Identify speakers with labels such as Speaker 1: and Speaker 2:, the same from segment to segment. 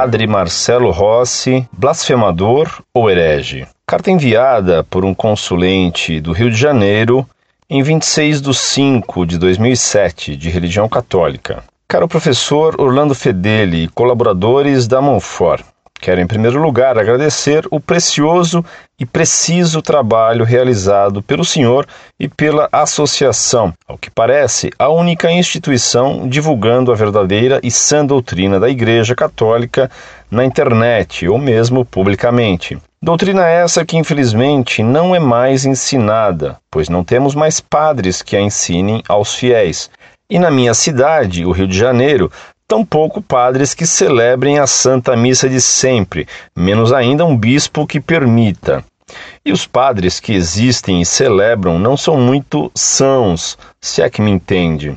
Speaker 1: Padre Marcelo Rossi, blasfemador ou herege? Carta enviada por um consulente do Rio de Janeiro em 26 de 5 de 2007, de religião católica. Caro professor Orlando Fedeli e colaboradores da Monfort, Quero, em primeiro lugar, agradecer o precioso e preciso trabalho realizado pelo senhor e pela associação, ao que parece, a única instituição divulgando a verdadeira e sã doutrina da Igreja Católica na internet ou mesmo publicamente. Doutrina essa que, infelizmente, não é mais ensinada, pois não temos mais padres que a ensinem aos fiéis. E na minha cidade, o Rio de Janeiro, tampouco padres que celebrem a Santa Missa de sempre, menos ainda um bispo que permita. E os padres que existem e celebram não são muito sãos, se é que me entende.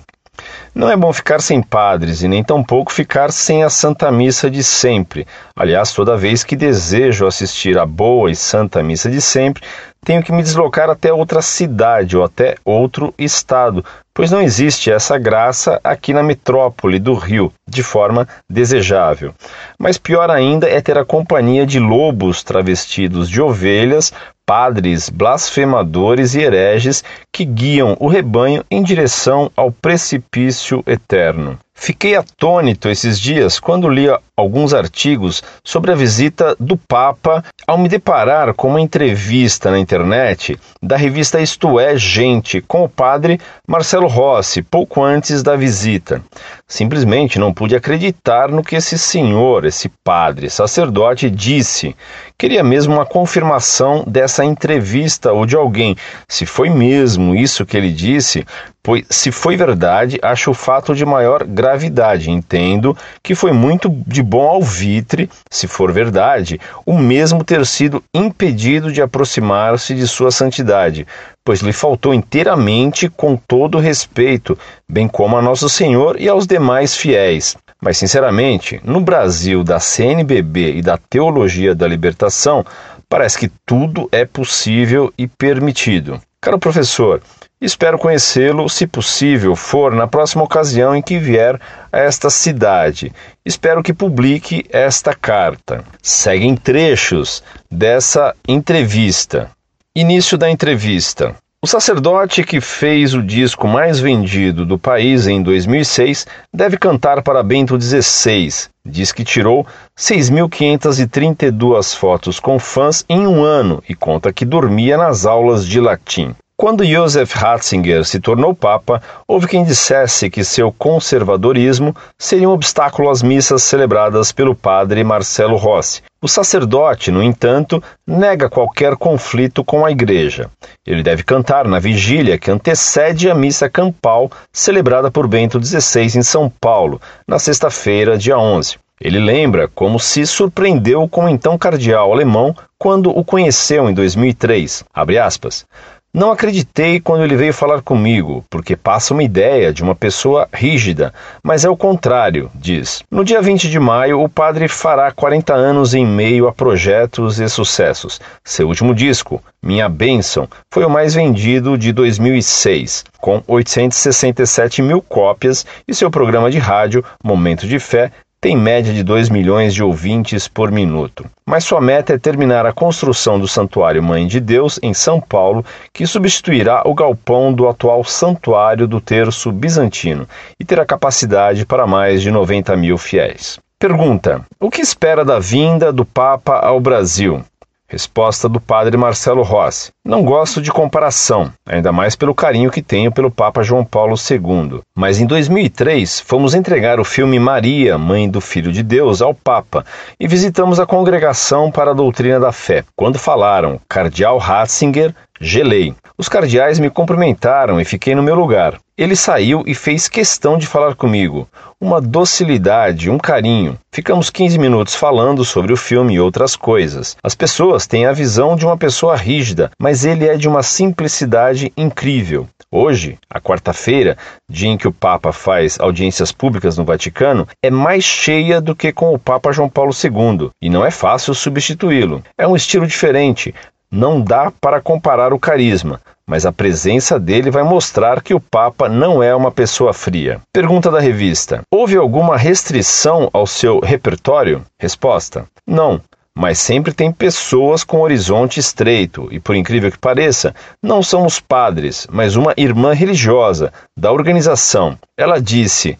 Speaker 1: Não é bom ficar sem padres e nem tampouco ficar sem a Santa Missa de sempre. Aliás, toda vez que desejo assistir à boa e Santa Missa de sempre, tenho que me deslocar até outra cidade ou até outro estado, pois não existe essa graça aqui na metrópole do Rio, de forma desejável. Mas pior ainda é ter a companhia de lobos travestidos de ovelhas, padres blasfemadores e hereges que guiam o rebanho em direção ao precipício eterno. Fiquei atônito esses dias quando li alguns artigos sobre a visita do Papa ao me deparar com uma entrevista na internet da revista Isto É Gente com o padre Marcelo Rossi, pouco antes da visita. Simplesmente não pude acreditar no que esse senhor, esse padre, sacerdote, disse. Queria mesmo uma confirmação dessa entrevista ou de alguém. Se foi mesmo isso que ele disse, pois se foi verdade, acho o fato de maior gravidade. Entendo que foi muito de bom alvitre, se for verdade, o mesmo ter sido impedido de aproximar-se de sua santidade, pois lhe faltou inteiramente com todo respeito, bem como a Nosso Senhor e aos demais fiéis. Mas, sinceramente, no Brasil da CNBB e da Teologia da Libertação, parece que tudo é possível e permitido. Caro professor, espero conhecê-lo, se possível for, na próxima ocasião em que vier a esta cidade. Espero que publique esta carta. Seguem trechos dessa entrevista. Início da entrevista. O sacerdote que fez o disco mais vendido do país em 2006 deve cantar para Bento XVI. Diz que tirou 6.532 fotos com fãs em um ano e conta que dormia nas aulas de latim. Quando Joseph Ratzinger se tornou Papa, houve quem dissesse que seu conservadorismo seria um obstáculo às missas celebradas pelo padre Marcelo Rossi. O sacerdote, no entanto, nega qualquer conflito com a Igreja. Ele deve cantar na vigília que antecede a missa campal celebrada por Bento XVI em São Paulo, na sexta-feira, dia 11. Ele lembra como se surpreendeu com o então cardeal alemão quando o conheceu em 2003. Não acreditei quando ele veio falar comigo, porque passa uma ideia de uma pessoa rígida, mas é o contrário, diz. No dia 20 de maio, o padre fará 40 anos em meio a projetos e sucessos. Seu último disco, Minha Bênção, foi o mais vendido de 2006, com 867 mil cópias, e seu programa de rádio, Momento de Fé, tem média de 2 milhões de ouvintes por minuto. Mas sua meta é terminar a construção do Santuário Mãe de Deus em São Paulo, que substituirá o galpão do atual Santuário do Terço Bizantino e terá capacidade para mais de 90 mil fiéis. Pergunta: O que espera da vinda do Papa ao Brasil? Resposta do padre Marcelo Rossi. Não gosto de comparação, ainda mais pelo carinho que tenho pelo Papa João Paulo II. Mas em 2003 fomos entregar o filme Maria, Mãe do Filho de Deus, ao Papa e visitamos a Congregação para a Doutrina da Fé. Quando falaram Cardeal Ratzinger, gelei. Os cardeais me cumprimentaram e fiquei no meu lugar. Ele saiu e fez questão de falar comigo. Uma docilidade, um carinho. Ficamos 15 minutos falando sobre o filme e outras coisas. As pessoas têm a visão de uma pessoa rígida, mas ele é de uma simplicidade incrível. Hoje, a quarta-feira, dia em que o Papa faz audiências públicas no Vaticano, é mais cheia do que com o Papa João Paulo II, e não é fácil substituí-lo. É um estilo diferente, não dá para comparar o carisma, mas a presença dele vai mostrar que o Papa não é uma pessoa fria. Pergunta da revista: Houve alguma restrição ao seu repertório? Resposta: Não. Mas sempre tem pessoas com horizonte estreito, e por incrível que pareça, não somos padres, mas uma irmã religiosa da organização. Ela disse: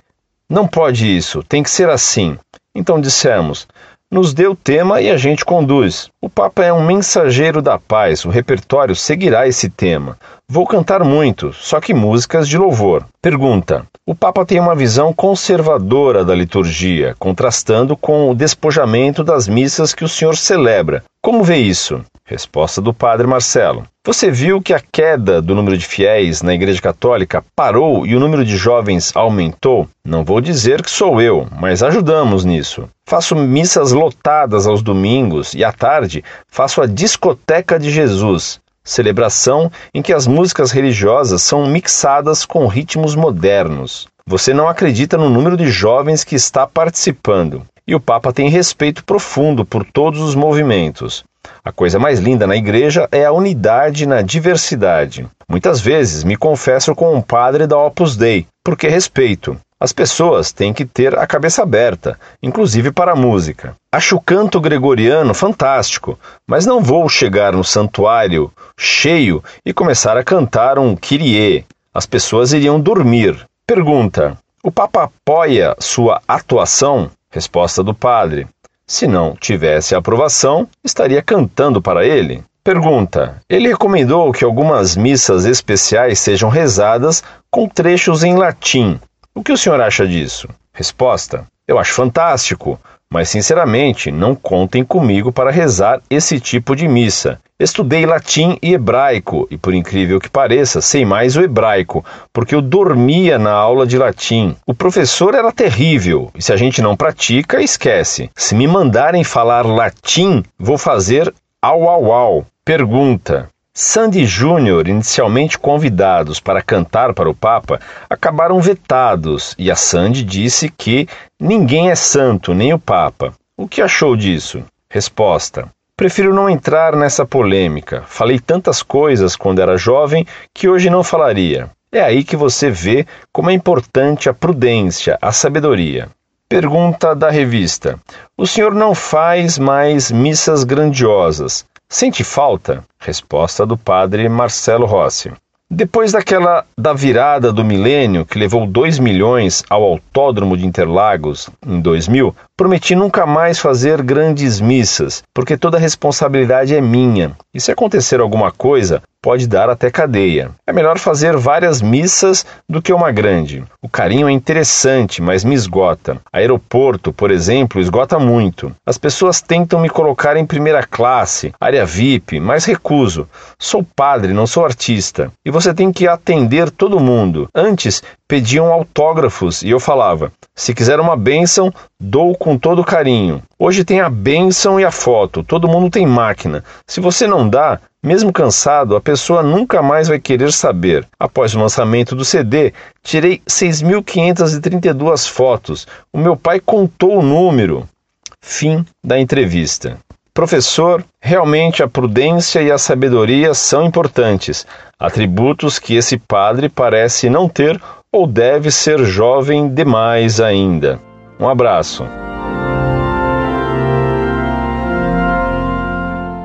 Speaker 1: Não pode isso, tem que ser assim. Então dissemos: nos dê o tema e a gente conduz. O Papa é um mensageiro da paz, o repertório seguirá esse tema. Vou cantar muito, só que músicas de louvor. Pergunta: O Papa tem uma visão conservadora da liturgia, contrastando com o despojamento das missas que o senhor celebra. Como vê isso? Resposta do padre Marcelo. Você viu que a queda do número de fiéis na Igreja Católica parou e o número de jovens aumentou? Não vou dizer que sou eu, mas ajudamos nisso. Faço missas lotadas aos domingos e à tarde faço a Discoteca de Jesus, celebração em que as músicas religiosas são mixadas com ritmos modernos. Você não acredita no número de jovens que está participando. E o Papa tem respeito profundo por todos os movimentos. A coisa mais linda na igreja é a unidade na diversidade. Muitas vezes me confesso com um padre da Opus Dei, porque respeito. As pessoas têm que ter a cabeça aberta, inclusive para a música. Acho o canto gregoriano fantástico, mas não vou chegar no santuário cheio e começar a cantar um Kyrie. As pessoas iriam dormir. Pergunta: O Papa apoia sua atuação? Resposta do padre: Se não tivesse aprovação, estaria cantando para ele. Pergunta: Ele recomendou que algumas missas especiais sejam rezadas com trechos em latim. O que o senhor acha disso? Resposta: Eu acho fantástico, mas sinceramente não contem comigo para rezar esse tipo de missa. Estudei latim e hebraico, e por incrível que pareça, sei mais o hebraico, porque eu dormia na aula de latim. O professor era terrível, e se a gente não pratica, esquece. Se me mandarem falar latim, vou fazer au au au. Pergunta: Sandy Júnior, inicialmente convidados para cantar para o Papa, acabaram vetados e a Sandy disse que ninguém é santo, nem o Papa. O que achou disso? Resposta: Prefiro não entrar nessa polêmica. Falei tantas coisas quando era jovem que hoje não falaria. É aí que você vê como é importante a prudência, a sabedoria. Pergunta da revista: O senhor não faz mais missas grandiosas, Sente falta? Resposta do padre Marcelo Rossi. Depois daquela da virada do milênio, que levou 2 milhões ao Autódromo de Interlagos em 2000, prometi nunca mais fazer grandes missas, porque toda a responsabilidade é minha. E se acontecer alguma coisa, pode dar até cadeia. É melhor fazer várias missas do que uma grande. O carinho é interessante, mas me esgota. Aeroporto, por exemplo, esgota muito. As pessoas tentam me colocar em primeira classe, área VIP, mas recuso. Sou padre, não sou artista. E você tem que atender todo mundo. Antes pediam autógrafos e eu falava: se quiser uma bênção, dou com todo carinho. Hoje tem a bênção e a foto, todo mundo tem máquina. Se você não dá, mesmo cansado, a pessoa nunca mais vai querer saber. Após o lançamento do CD, tirei 6.532 fotos. O meu pai contou o número. Fim da entrevista. Professor, realmente a prudência e a sabedoria são importantes, atributos que esse padre parece não ter ou deve ser jovem demais ainda. Um abraço.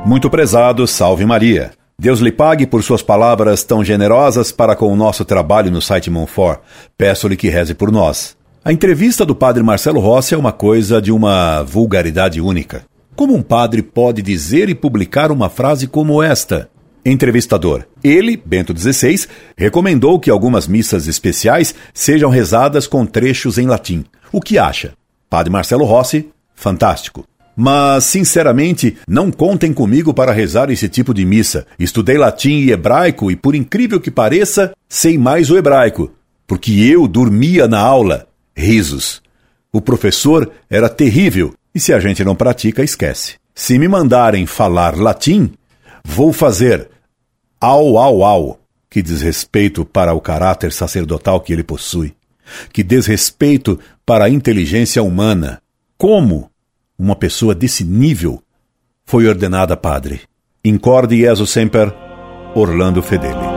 Speaker 2: Muito prezado, salve Maria. Deus lhe pague por suas palavras tão generosas para com o nosso trabalho no site Monfort. Peço-lhe que reze por nós. A entrevista do padre Marcelo Rossi é uma coisa de uma vulgaridade única. Como um padre pode dizer e publicar uma frase como esta? Entrevistador. Ele, Bento XVI, recomendou que algumas missas especiais sejam rezadas com trechos em latim. O que acha? Padre Marcelo Rossi, fantástico. Mas, sinceramente, não contem comigo para rezar esse tipo de missa. Estudei latim e hebraico e, por incrível que pareça, sei mais o hebraico, porque eu dormia na aula. Risos. O professor era terrível e, se a gente não pratica, esquece. Se me mandarem falar latim, vou fazer au au au. Que desrespeito para o caráter sacerdotal que ele possui. Que desrespeito para a inteligência humana. Como uma pessoa desse nível foi ordenada padre. Incorde Jesus Semper, Orlando Fedeli.